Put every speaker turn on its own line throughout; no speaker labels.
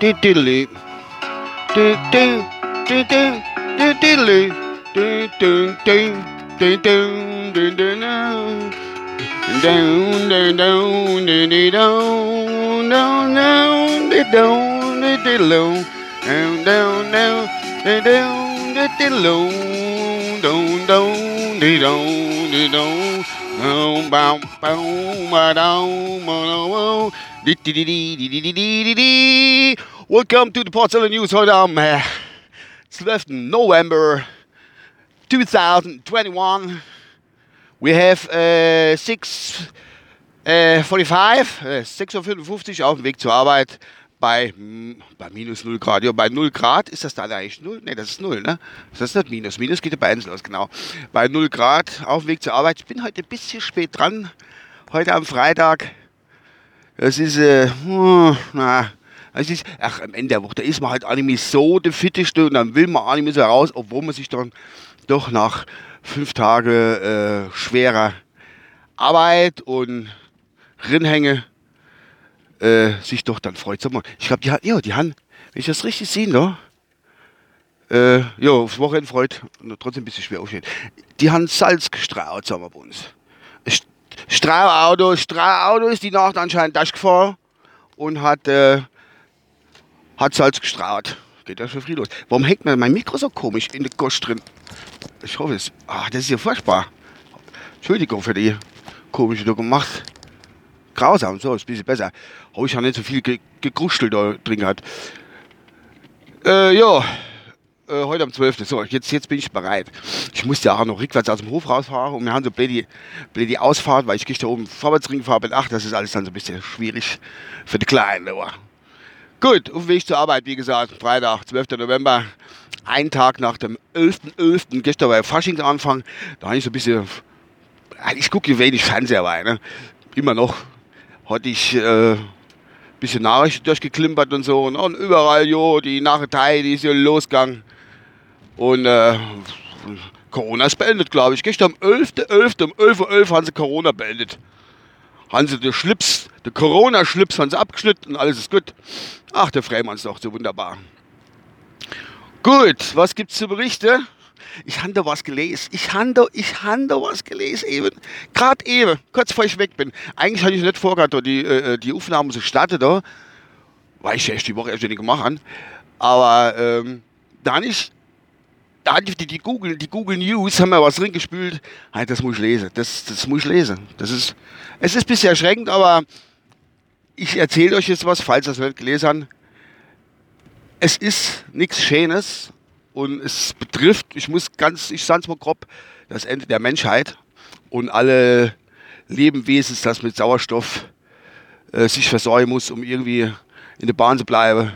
diddly. Do do do do do diddly. Do do do do do do do do. Down, down, down, diddy, down, down, down, diddy, down, diddy, low. Down, down, down, diddy, down, diddy, low. Down, down, diddy, down, diddy, down. Down, bow, bow, ba, down, ba, down, bow. Diddy, diddy, diddy, diddy, diddy. Welcome to the Portland News heute am äh, 12. November 2021. We have äh, 6, äh, 45, äh, 6.55 Uhr auf dem Weg zur Arbeit bei, bei minus 0 Grad. Ja, bei 0 Grad ist das dann eigentlich 0? Ne, das ist 0, ne? Das ist nicht minus. Minus geht ja bei 1 los, genau. Bei 0 Grad auf dem Weg zur Arbeit. Ich bin heute ein bisschen spät dran. Heute am Freitag. Das ist, äh, hm, na, das ist, ach, am Ende der Woche, da ist man halt mehr so der Fitteste und dann will man auch nicht mehr so raus, obwohl man sich dann doch nach fünf Tage äh, schwerer Arbeit und Rinhänge äh, sich doch dann freut. Sag mal, ich glaube, die ja, die haben, wenn ich das richtig sehe, ne? Äh, ja, aufs Wochenende freut trotzdem ein bisschen schwer aufstehen. Die haben Salz gestraut, sagen wir bei uns. St- Strauauto, Strauauto ist die Nacht anscheinend durchgefahren und hat, äh, hat Salz gestraut. Geht ja schon früh los. Warum hängt mir mein Mikro so komisch in der Gost drin? Ich hoffe es. Ah, das ist ja furchtbar. Entschuldigung für die komische gemacht. Grausam, so ist ein bisschen besser. Habe ich ja nicht so viel ge gegruschelt da drin gehabt. Äh, ja, äh, heute am 12. So, jetzt, jetzt bin ich bereit. Ich musste ja auch noch rückwärts aus dem Hof rausfahren und wir haben so blöde, blöde Ausfahrt, weil ich gehe da oben vorwärts fahre bin. Ach, das ist alles dann so ein bisschen schwierig für die Kleinen. Aber. Gut, auf dem Weg zur Arbeit, wie gesagt, Freitag, 12. November, ein Tag nach dem 11.11. Gestern war Faschingsanfang, da habe ich so ein bisschen, ich gucke wenig Fernseher rein, ne? immer noch, hatte ich äh, bisschen Nachrichten durchgeklimpert und so und, und überall, jo, die Nachrichtei, die ist ja losgegangen und äh, Corona ist beendet, glaube ich. Gestern am 11.11. um 11.11 Uhr haben sie Corona beendet. Haben sie den Schlips, den Corona-Schlips haben sie abgeschnitten und alles ist gut. Ach, der Freimann ist doch so wunderbar. Gut, was gibt's zu berichten? Ich habe da was gelesen. Ich habe da, ich hab da was gelesen eben. Gerade eben, kurz bevor ich weg bin. Eigentlich hatte ich nicht vorgehabt, die, äh, die Aufnahme zu starten da. Weil ich erst die Woche erst nicht gemacht habe. Aber ähm, da habe ich, da ich die, die, Google, die Google News, haben mir was drin gespült. Das muss ich lesen. Das, das muss ich lesen. Das ist, es ist ein bisschen erschreckend, aber ich erzähle euch jetzt was, falls ihr es nicht gelesen habt. Es ist nichts Schönes und es betrifft, ich muss ganz, ich sage es mal grob, das Ende der Menschheit und alle Lebewesen, das mit Sauerstoff äh, sich versorgen muss, um irgendwie in der Bahn zu bleiben.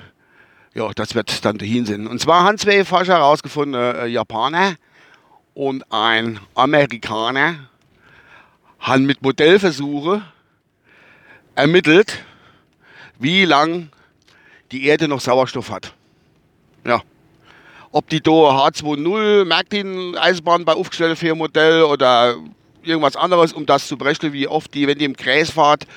Ja, das wird dann dahin sein. Und zwar haben zwei Forscher herausgefunden, äh, Japaner und ein Amerikaner, haben mit Modellversuche ermittelt, wie lang die Erde noch Sauerstoff hat. Ja. Ob die da H2.0 Märktin Eisenbahn bei aufgestellt für Modell oder irgendwas anderes, um das zu berechnen, wie oft die, wenn die im Kreis fahrt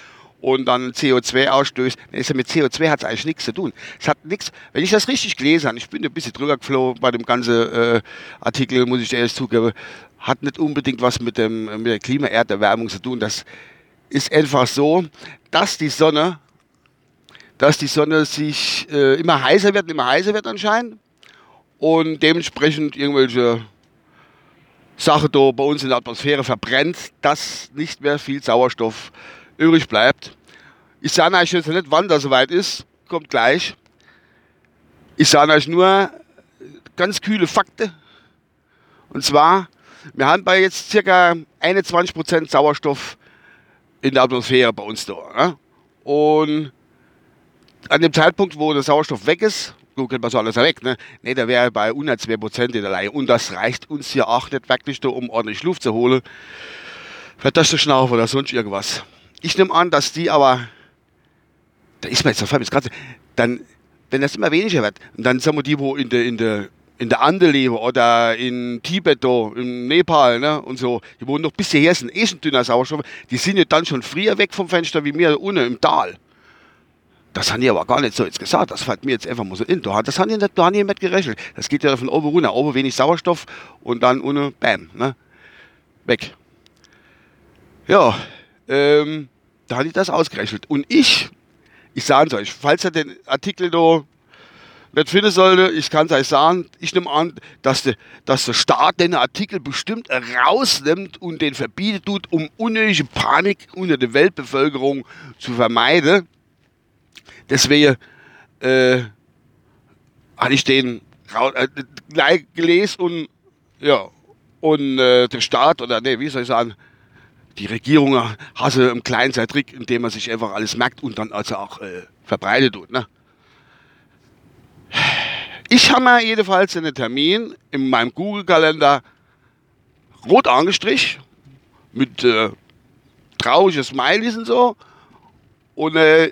und dann CO2 ausstößt, dann ist ja mit CO2 hat es eigentlich nichts zu tun. Es hat nichts, wenn ich das richtig gelesen habe, ich bin ein bisschen drüber geflogen bei dem ganzen äh, Artikel, muss ich ehrlich zugeben, hat nicht unbedingt was mit, dem, mit der Klima-Erderwärmung zu tun. Das ist einfach so, dass die Sonne dass die Sonne sich äh, immer heißer wird, immer heißer wird anscheinend und dementsprechend irgendwelche Sachen da bei uns in der Atmosphäre verbrennt, dass nicht mehr viel Sauerstoff übrig bleibt. Ich sage euch jetzt nicht, wann das soweit ist, kommt gleich. Ich sage euch nur ganz kühle Fakten. Und zwar, wir haben bei jetzt circa 21% Sauerstoff in der Atmosphäre bei uns da. Ne? Und an dem Zeitpunkt, wo der Sauerstoff weg ist, geht man so alles weg, ne? Ne, da wäre bei 102 Prozent in der Leihe. Und das reicht uns hier auch nicht wirklich, da, um ordentlich Luft zu holen. Der Schnaufe oder sonst irgendwas. Ich nehme an, dass die aber, da ist mir jetzt, das gerade, dann, wenn das immer weniger wird, dann sagen wir die, wo in der, in der, in der Ande leben oder in Tibet in Nepal ne, und so, die wohnen noch bis hierher sind, eh schon dünner Sauerstoff, die sind ja dann schon früher weg vom Fenster wie mir unten im Tal. Das haben die aber gar nicht so jetzt gesagt. Das fällt mir jetzt einfach mal so in. Das haben die nicht, da haben die gerechnet. Das geht ja von oben runter. Oben wenig Sauerstoff und dann ohne Bam. Ne? Weg. Ja, ähm, da hatte ich das ausgerechnet. Und ich, ich sage es euch, falls ihr den Artikel da nicht finden sollte, ich kann es euch sagen, ich nehme an, dass, de, dass der Staat den Artikel bestimmt rausnimmt und den verbietet tut, um unnötige Panik unter der Weltbevölkerung zu vermeiden. Deswegen äh, hatte ich den äh, gleich gelesen und ja, und äh, der Staat oder nee, wie soll ich sagen, die Regierung hasse im kleinen Trick, indem man sich einfach alles merkt und dann also auch äh, verbreitet tut. Ne? Ich habe mir jedenfalls einen Termin in meinem Google-Kalender rot angestrichen mit äh, traurigen Smileys und so. Und äh,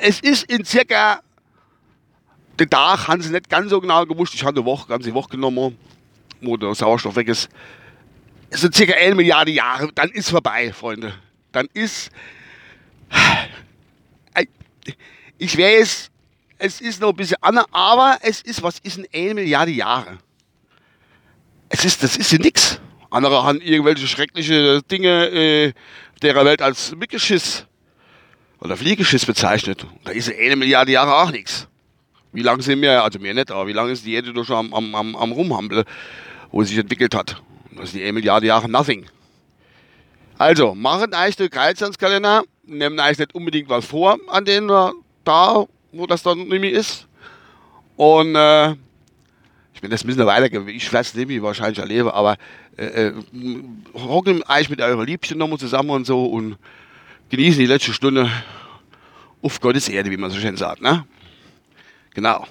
es ist in circa den Tag, haben sie nicht ganz so genau gewusst, ich habe eine Woche, ganze Woche genommen, wo der Sauerstoff weg ist. Es sind circa 1 Milliarde Jahre, dann ist vorbei, Freunde. Dann ist. Ich weiß, es ist noch ein bisschen anders, aber es ist, was ist in 1 Milliarde Jahre? Es ist, das ist ja nichts. Andere haben irgendwelche schreckliche Dinge äh, derer Welt als Mückeschiss oder Fliegeschiss bezeichnet. Da ist eine Milliarde Jahre auch nichts. Wie lange sind wir, also mir nicht, aber wie lange ist die Erde doch schon am, am, am Rumhampel, wo sie sich entwickelt hat? Das ist die eine Milliarde Jahre nothing. Also, machen euch den Geizhandskalender, nehmen euch nicht unbedingt was vor an den da, wo das dann nämlich ist. Und äh, ich bin das ein bisschen weiter, ich weiß nicht, wie ich wahrscheinlich erlebe, aber äh, äh, hocken euch mit eurer Liebchen nochmal zusammen und so und genießen die letzte Stunde auf Gottes Erde, wie man so schön sagt, ne? Genau.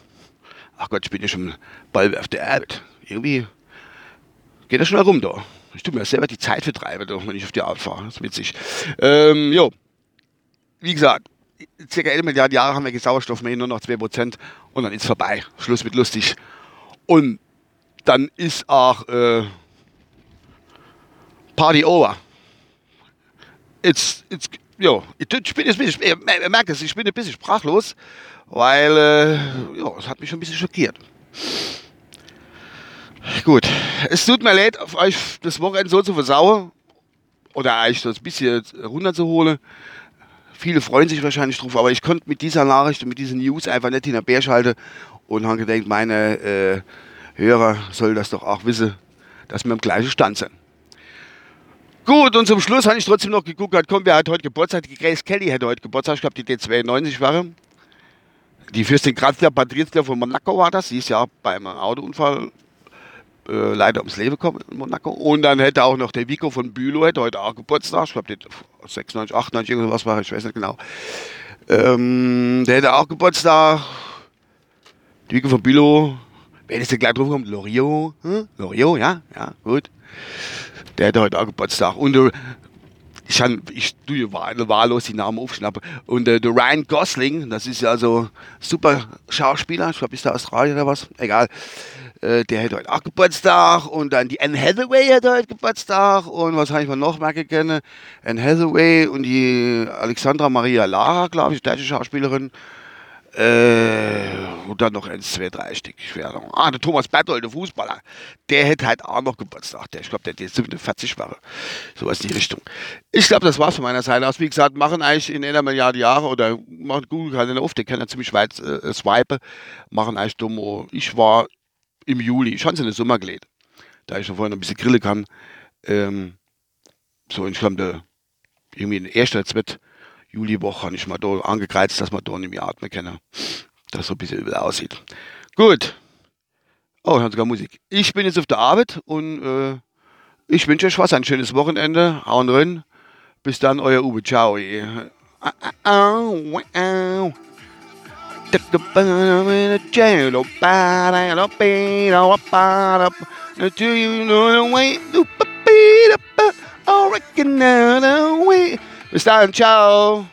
Ach Gott, ich bin ja schon bald auf der Arbeit. Irgendwie geht das schnell rum da. Ich tue mir selber die Zeit vertreiben, wenn ich auf die Arbeit fahre. Das ist witzig. Ähm, jo. Wie gesagt, circa 1 Milliarden Jahre haben wir Sauerstoff mehr, nur noch 2% und dann ist vorbei. Schluss mit lustig. Und dann ist auch äh, Party over. It's, it's, jo, ich bin jetzt ein bisschen, ihr merkt es, ich bin ein bisschen sprachlos, weil äh, ja, es hat mich schon ein bisschen schockiert. Gut, es tut mir leid, auf euch das Wochenende so zu versauen oder euch so ein bisschen runterzuholen. Viele freuen sich wahrscheinlich drauf, aber ich konnte mit dieser Nachricht und mit diesen News einfach nicht in der Bär schalten und habe gedacht, meine äh, Hörer sollen das doch auch wissen, dass wir im gleichen Stand sind. Gut, und zum Schluss habe ich trotzdem noch geguckt, komm, wer hat heute Geburtstag? Die Grace Kelly hat heute Geburtstag, ich glaube, die D92 war. Die Fürstin Grazia Patrizia von Monaco war das. Sie ist ja beim Autounfall äh, leider ums Leben gekommen in Monaco. Und dann hätte auch noch der Vico von Bülow, hätte heute auch Geburtstag. Ich glaube, 96, 98, irgendwas war, ich weiß nicht genau. Ähm, der hätte auch Geburtstag. Die Vico von Bülow. Wer ist denn gleich drauf gekommen? Lorio. Hm? Lorio, ja, ja, gut. Der hätte heute auch Geburtstag. Und äh, ich, kann, ich tue wahllos die Namen aufschnappen. Und äh, der Ryan Gosling, das ist ja so super Schauspieler, ich glaube, ist der Australier oder was, egal. Äh, der hätte heute auch Geburtstag. Und dann die Anne Hathaway hätte heute Geburtstag. Und was habe ich mal noch merken können? Anne Hathaway und die Alexandra Maria Lara, glaube ich, deutsche Schauspielerin. Äh, und dann noch eins, zwei, drei Stück. Schwer. Ah, der Thomas Berthold, der Fußballer. Der hätte halt auch noch Geburtstag. Der, ich glaube, der hat jetzt 47 Jahre. So was in die Richtung. Ich glaube, das war's von meiner Seite aus. Wie gesagt, machen eigentlich in einer Milliarde Jahre oder machen Google halt auf, der kann ja ziemlich weit äh, swipen. Machen eigentlich dumm. Ich war im Juli, ich habe es in den Sommer gelegt. Da ich schon vorhin ein bisschen grillen kann. Ähm, so, ich glaube, irgendwie in der ersten oder zweiten Juliwoche habe ich mal da angekreizt, dass man da nicht mehr atmen kann. Dass so ein bisschen übel aussieht. Gut. Oh, hören sogar Musik. Ich bin jetzt auf der Arbeit und äh, ich wünsche euch was, ein schönes Wochenende. Hauen rein. Bis dann, euer Uwe. Ciao. Do you know the way? I reckon Bis dann, ciao.